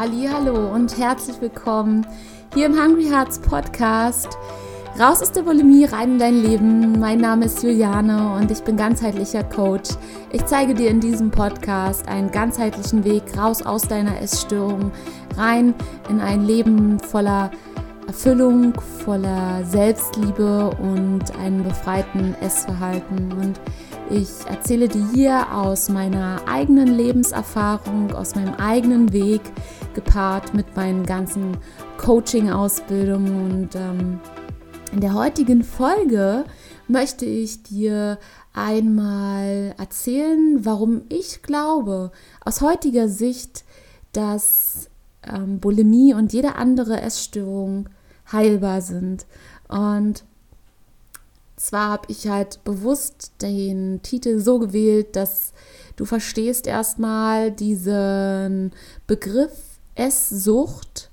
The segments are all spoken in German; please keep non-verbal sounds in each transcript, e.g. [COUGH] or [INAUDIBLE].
Hallo und herzlich willkommen hier im Hungry Hearts Podcast. Raus aus der Bulimie, rein in dein Leben. Mein Name ist Juliane und ich bin ganzheitlicher Coach. Ich zeige dir in diesem Podcast einen ganzheitlichen Weg raus aus deiner Essstörung, rein in ein Leben voller Erfüllung, voller Selbstliebe und einem befreiten Essverhalten. Und ich erzähle dir hier aus meiner eigenen Lebenserfahrung, aus meinem eigenen Weg, gepaart mit meinen ganzen Coaching-Ausbildungen. Und ähm, in der heutigen Folge möchte ich dir einmal erzählen, warum ich glaube, aus heutiger Sicht, dass ähm, Bulimie und jede andere Essstörung heilbar sind. Und zwar habe ich halt bewusst den Titel so gewählt, dass du verstehst erstmal diesen Begriff Esssucht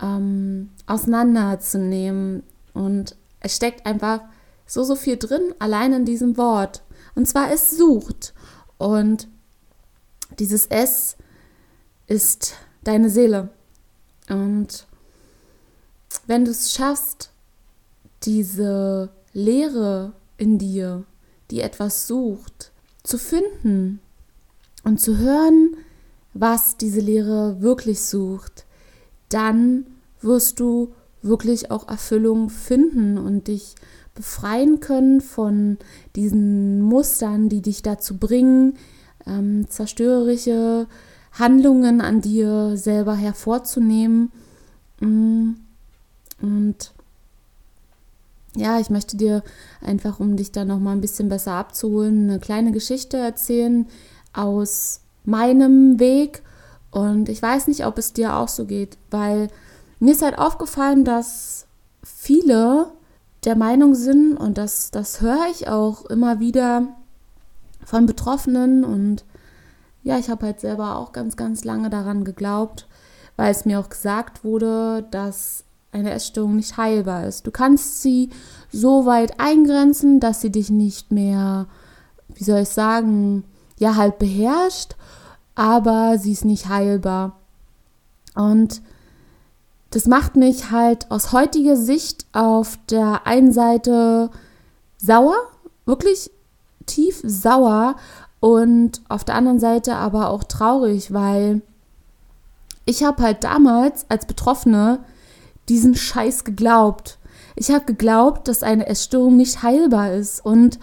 ähm, auseinanderzunehmen. Und es steckt einfach so, so viel drin, allein in diesem Wort. Und zwar es sucht. Und dieses S ist deine Seele. Und wenn du es schaffst, diese Leere in dir, die etwas sucht, zu finden und zu hören, was diese Leere wirklich sucht, dann wirst du wirklich auch Erfüllung finden und dich befreien können von diesen Mustern, die dich dazu bringen, ähm, zerstörerische Handlungen an dir selber hervorzunehmen. Mm. Und ja, ich möchte dir einfach, um dich da noch mal ein bisschen besser abzuholen, eine kleine Geschichte erzählen aus meinem Weg. Und ich weiß nicht, ob es dir auch so geht, weil mir ist halt aufgefallen, dass viele der Meinung sind, und das, das höre ich auch immer wieder von Betroffenen. Und ja, ich habe halt selber auch ganz, ganz lange daran geglaubt, weil es mir auch gesagt wurde, dass eine Essstörung nicht heilbar ist. Du kannst sie so weit eingrenzen, dass sie dich nicht mehr, wie soll ich sagen, ja halt beherrscht, aber sie ist nicht heilbar. Und das macht mich halt aus heutiger Sicht auf der einen Seite sauer, wirklich tief sauer und auf der anderen Seite aber auch traurig, weil ich habe halt damals als Betroffene diesen Scheiß geglaubt. Ich habe geglaubt, dass eine Essstörung nicht heilbar ist. Und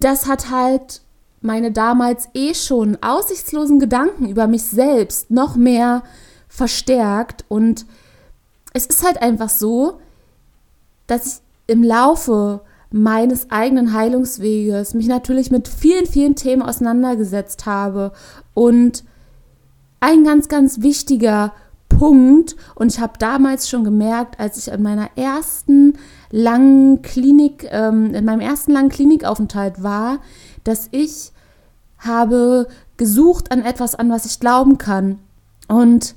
das hat halt meine damals eh schon aussichtslosen Gedanken über mich selbst noch mehr verstärkt. Und es ist halt einfach so, dass ich im Laufe meines eigenen Heilungsweges mich natürlich mit vielen, vielen Themen auseinandergesetzt habe. Und ein ganz, ganz wichtiger Punkt. Und ich habe damals schon gemerkt, als ich in meiner ersten langen Klinik, ähm, in meinem ersten langen Klinikaufenthalt war, dass ich habe gesucht an etwas, an was ich glauben kann. Und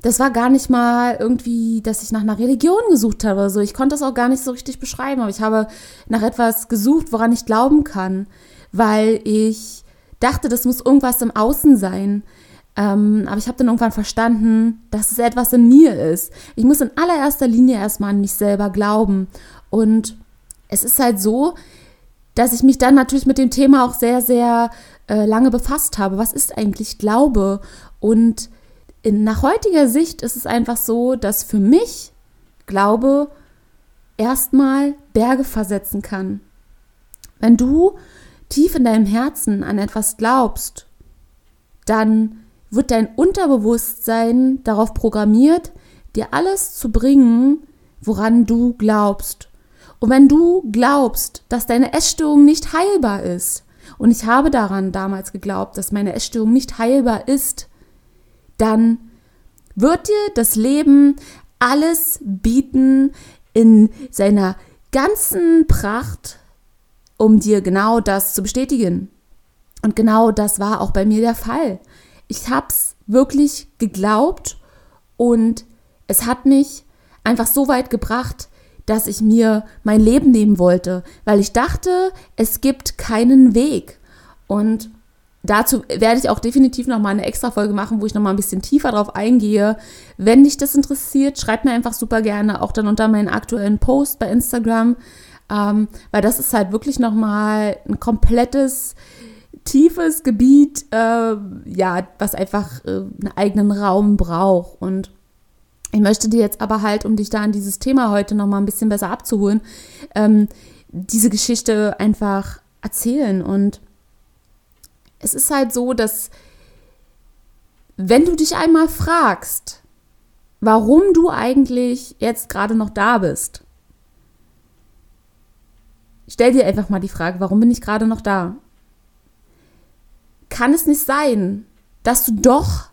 das war gar nicht mal irgendwie, dass ich nach einer Religion gesucht habe oder so. Ich konnte das auch gar nicht so richtig beschreiben, aber ich habe nach etwas gesucht, woran ich glauben kann, weil ich dachte, das muss irgendwas im Außen sein. Ähm, aber ich habe dann irgendwann verstanden, dass es etwas in mir ist. Ich muss in allererster Linie erstmal an mich selber glauben. Und es ist halt so, dass ich mich dann natürlich mit dem Thema auch sehr, sehr äh, lange befasst habe. Was ist eigentlich Glaube? Und in, nach heutiger Sicht ist es einfach so, dass für mich Glaube erstmal Berge versetzen kann. Wenn du tief in deinem Herzen an etwas glaubst, dann wird dein Unterbewusstsein darauf programmiert, dir alles zu bringen, woran du glaubst. Und wenn du glaubst, dass deine Essstörung nicht heilbar ist, und ich habe daran damals geglaubt, dass meine Essstörung nicht heilbar ist, dann wird dir das Leben alles bieten in seiner ganzen Pracht, um dir genau das zu bestätigen. Und genau das war auch bei mir der Fall ich habe es wirklich geglaubt und es hat mich einfach so weit gebracht, dass ich mir mein Leben nehmen wollte, weil ich dachte, es gibt keinen Weg. Und dazu werde ich auch definitiv nochmal eine extra Folge machen, wo ich nochmal ein bisschen tiefer drauf eingehe. Wenn dich das interessiert, schreib mir einfach super gerne auch dann unter meinen aktuellen Post bei Instagram, ähm, weil das ist halt wirklich nochmal ein komplettes, tiefes Gebiet, äh, ja, was einfach äh, einen eigenen Raum braucht. Und ich möchte dir jetzt aber halt, um dich da an dieses Thema heute nochmal ein bisschen besser abzuholen, ähm, diese Geschichte einfach erzählen und es ist halt so, dass wenn du dich einmal fragst, warum du eigentlich jetzt gerade noch da bist, stell dir einfach mal die Frage, warum bin ich gerade noch da? Kann es nicht sein, dass du doch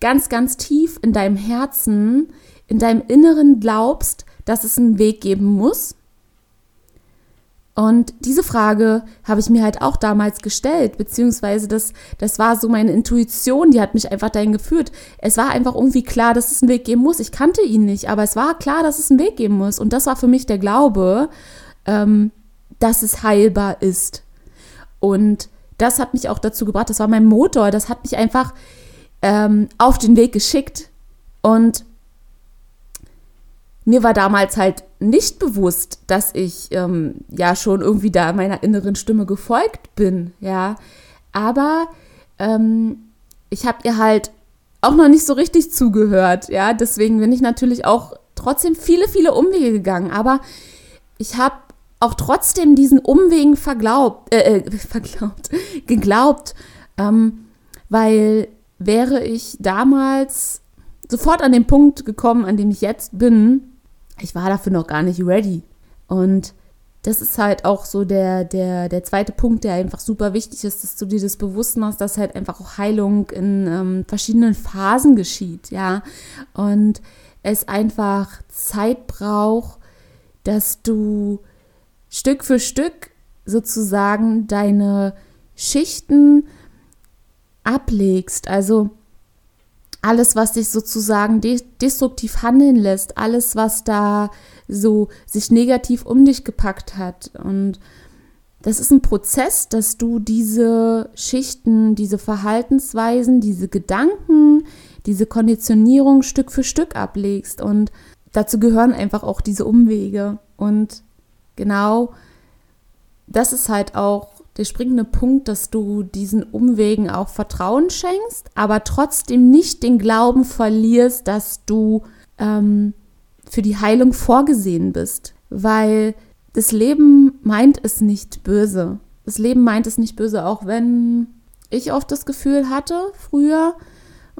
ganz, ganz tief in deinem Herzen, in deinem Inneren glaubst, dass es einen Weg geben muss? Und diese Frage habe ich mir halt auch damals gestellt, beziehungsweise das, das war so meine Intuition, die hat mich einfach dahin geführt. Es war einfach irgendwie klar, dass es einen Weg geben muss. Ich kannte ihn nicht, aber es war klar, dass es einen Weg geben muss. Und das war für mich der Glaube, ähm, dass es heilbar ist. Und das hat mich auch dazu gebracht, das war mein Motor, das hat mich einfach ähm, auf den Weg geschickt. Und mir war damals halt nicht bewusst, dass ich ähm, ja schon irgendwie da meiner inneren Stimme gefolgt bin, ja. Aber ähm, ich habe ihr halt auch noch nicht so richtig zugehört, ja. Deswegen bin ich natürlich auch trotzdem viele, viele Umwege gegangen. Aber ich habe auch trotzdem diesen Umwegen verglaubt, äh, äh [LAUGHS] verglaubt, geglaubt, ähm, weil wäre ich damals sofort an den Punkt gekommen, an dem ich jetzt bin, ich war dafür noch gar nicht ready. Und das ist halt auch so der, der, der zweite Punkt, der einfach super wichtig ist, dass du dir das bewusst machst, dass halt einfach auch Heilung in ähm, verschiedenen Phasen geschieht, ja. Und es einfach Zeit braucht, dass du Stück für Stück sozusagen deine Schichten ablegst. Also alles, was dich sozusagen de destruktiv handeln lässt, alles, was da so sich negativ um dich gepackt hat. Und das ist ein Prozess, dass du diese Schichten, diese Verhaltensweisen, diese Gedanken, diese Konditionierung Stück für Stück ablegst. Und dazu gehören einfach auch diese Umwege. Und genau das ist halt auch der springende Punkt, dass du diesen Umwegen auch Vertrauen schenkst, aber trotzdem nicht den Glauben verlierst, dass du ähm, für die Heilung vorgesehen bist. Weil das Leben meint es nicht böse. Das Leben meint es nicht böse, auch wenn ich oft das Gefühl hatte früher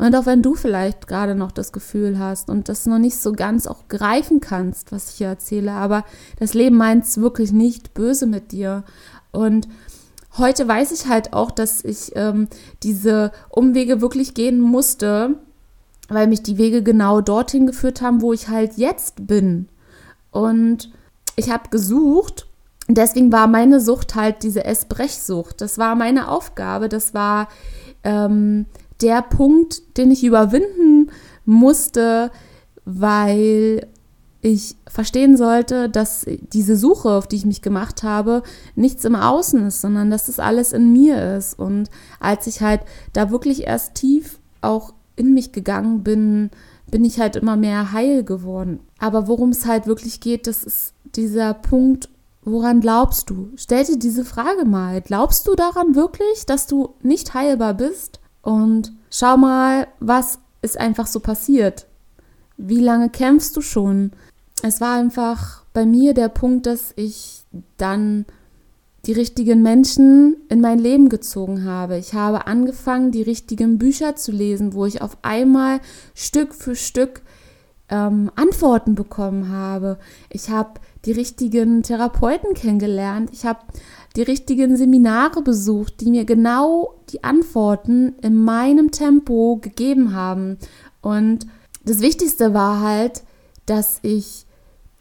und auch wenn du vielleicht gerade noch das Gefühl hast und das noch nicht so ganz auch greifen kannst, was ich hier erzähle, aber das Leben meint es wirklich nicht böse mit dir. Und heute weiß ich halt auch, dass ich ähm, diese Umwege wirklich gehen musste, weil mich die Wege genau dorthin geführt haben, wo ich halt jetzt bin. Und ich habe gesucht. Deswegen war meine Sucht halt diese Essbrechsucht. Das war meine Aufgabe. Das war ähm, der Punkt, den ich überwinden musste, weil ich verstehen sollte, dass diese Suche, auf die ich mich gemacht habe, nichts im Außen ist, sondern dass das alles in mir ist. Und als ich halt da wirklich erst tief auch in mich gegangen bin, bin ich halt immer mehr heil geworden. Aber worum es halt wirklich geht, das ist dieser Punkt, woran glaubst du? Stell dir diese Frage mal. Glaubst du daran wirklich, dass du nicht heilbar bist? Und schau mal, was ist einfach so passiert. Wie lange kämpfst du schon? es war einfach bei mir der Punkt, dass ich dann die richtigen Menschen in mein Leben gezogen habe. Ich habe angefangen, die richtigen Bücher zu lesen, wo ich auf einmal Stück für Stück ähm, Antworten bekommen habe. Ich habe die richtigen Therapeuten kennengelernt. Ich habe die richtigen Seminare besucht, die mir genau die Antworten in meinem Tempo gegeben haben. Und das Wichtigste war halt, dass ich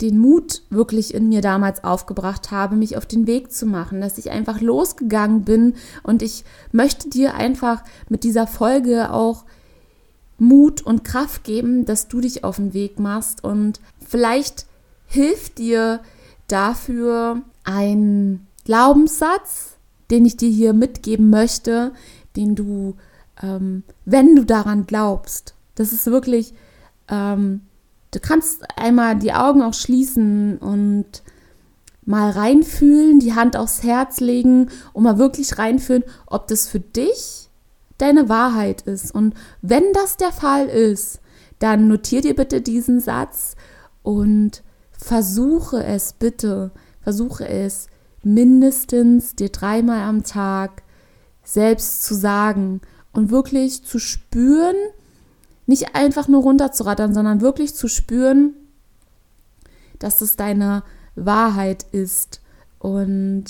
den Mut wirklich in mir damals aufgebracht habe, mich auf den Weg zu machen, dass ich einfach losgegangen bin und ich möchte dir einfach mit dieser Folge auch Mut und Kraft geben, dass du dich auf den Weg machst und vielleicht hilft dir dafür ein Glaubenssatz, den ich dir hier mitgeben möchte, den du, ähm, wenn du daran glaubst, das ist wirklich, ähm, du kannst einmal die Augen auch schließen und mal reinfühlen, die Hand aufs Herz legen und mal wirklich reinfühlen, ob das für dich deine Wahrheit ist. Und wenn das der Fall ist, dann notier dir bitte diesen Satz und versuche es bitte, versuche es mindestens dir dreimal am Tag selbst zu sagen und wirklich zu spüren, nicht einfach nur runterzurattern, sondern wirklich zu spüren, dass es deine Wahrheit ist. Und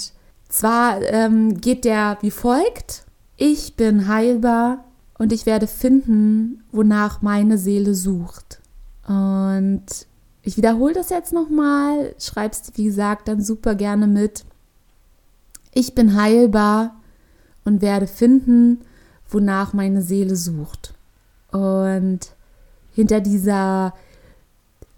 zwar ähm, geht der wie folgt. Ich bin heilbar und ich werde finden, wonach meine Seele sucht. Und ich wiederhole das jetzt nochmal, schreibst, wie gesagt, dann super gerne mit. Ich bin heilbar und werde finden, wonach meine Seele sucht. Und hinter dieser,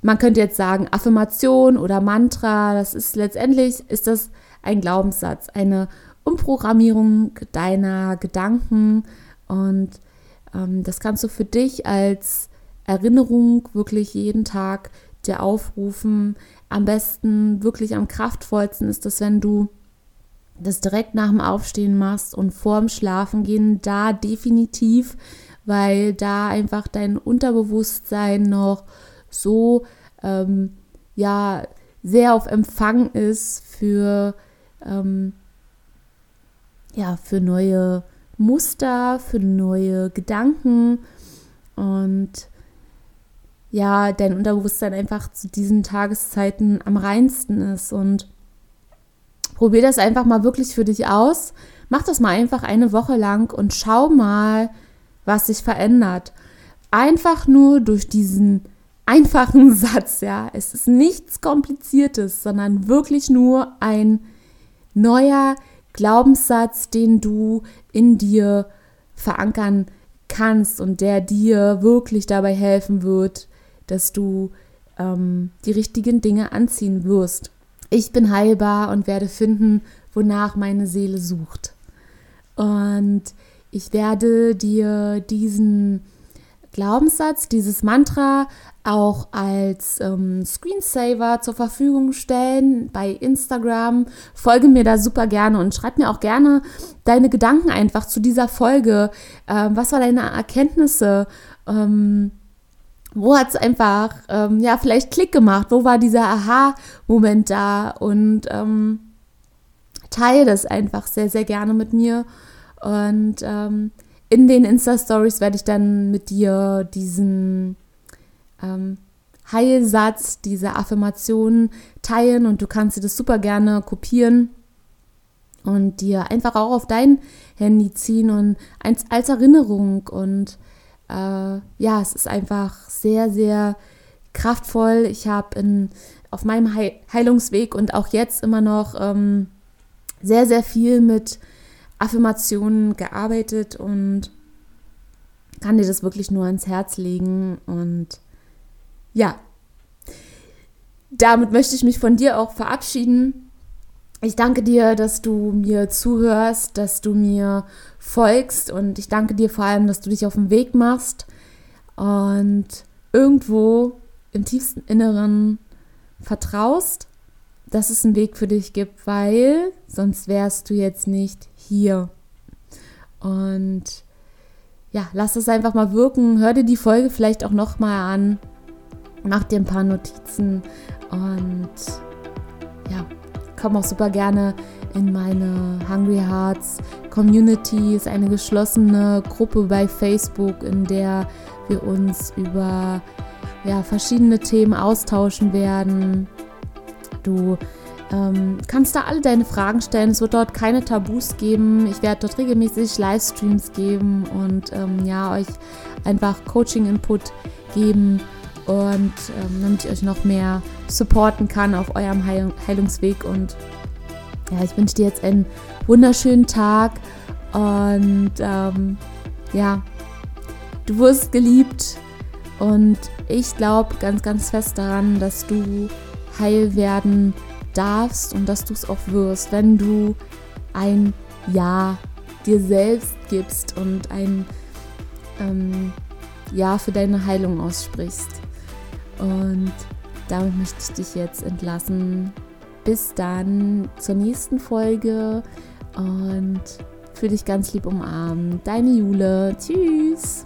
man könnte jetzt sagen, Affirmation oder Mantra, das ist letztendlich, ist das ein Glaubenssatz, eine Umprogrammierung deiner Gedanken und ähm, das kannst du für dich als Erinnerung wirklich jeden Tag dir aufrufen. Am besten, wirklich am kraftvollsten ist das, wenn du das direkt nach dem Aufstehen machst und vorm Schlafengehen, da definitiv, weil da einfach dein Unterbewusstsein noch so ähm, ja sehr auf Empfang ist für ähm, ja für neue Muster, für neue Gedanken und ja, dein Unterbewusstsein einfach zu diesen Tageszeiten am reinsten ist. Und probier das einfach mal wirklich für dich aus. Mach das mal einfach eine Woche lang und schau mal, was sich verändert. Einfach nur durch diesen einfachen [LAUGHS] Satz, ja. Es ist nichts Kompliziertes, sondern wirklich nur ein neuer Glaubenssatz, den du in dir verankern kannst und der dir wirklich dabei helfen wird, dass du ähm, die richtigen Dinge anziehen wirst. Ich bin heilbar und werde finden, wonach meine Seele sucht. Und ich werde dir diesen Glaubenssatz, dieses Mantra auch als ähm, Screensaver zur Verfügung stellen bei Instagram. Folge mir da super gerne und schreib mir auch gerne deine Gedanken einfach zu dieser Folge. Ähm, was waren deine Erkenntnisse? Ähm, wo hat es einfach, ähm, ja, vielleicht Klick gemacht? Wo war dieser Aha-Moment da? Und ähm, teile das einfach sehr, sehr gerne mit mir. Und ähm, in den Insta-Stories werde ich dann mit dir diesen ähm, Heilsatz, diese Affirmation teilen und du kannst dir das super gerne kopieren und dir einfach auch auf dein Handy ziehen und als, als Erinnerung und äh, ja, es ist einfach sehr, sehr kraftvoll. Ich habe auf meinem Heilungsweg und auch jetzt immer noch ähm, sehr, sehr viel mit Affirmationen gearbeitet und kann dir das wirklich nur ans Herz legen. Und ja, damit möchte ich mich von dir auch verabschieden. Ich danke dir, dass du mir zuhörst, dass du mir folgst und ich danke dir vor allem, dass du dich auf den Weg machst und irgendwo im tiefsten Inneren vertraust, dass es einen Weg für dich gibt, weil sonst wärst du jetzt nicht hier. Und ja, lass das einfach mal wirken. Hör dir die Folge vielleicht auch noch mal an. Mach dir ein paar Notizen und komm auch super gerne in meine Hungry Hearts Community. Ist eine geschlossene Gruppe bei Facebook, in der wir uns über ja, verschiedene Themen austauschen werden. Du ähm, kannst da alle deine Fragen stellen. Es wird dort keine Tabus geben. Ich werde dort regelmäßig Livestreams geben und ähm, ja, euch einfach Coaching-Input geben und ähm, damit ich euch noch mehr supporten kann auf eurem Heil Heilungsweg. Und ja, ich wünsche dir jetzt einen wunderschönen Tag und ähm, ja, du wirst geliebt und ich glaube ganz, ganz fest daran, dass du heil werden darfst und dass du es auch wirst, wenn du ein Ja dir selbst gibst und ein ähm, Ja für deine Heilung aussprichst. Und damit möchte ich dich jetzt entlassen. Bis dann zur nächsten Folge und für dich ganz lieb umarmen. Deine Jule. Tschüss.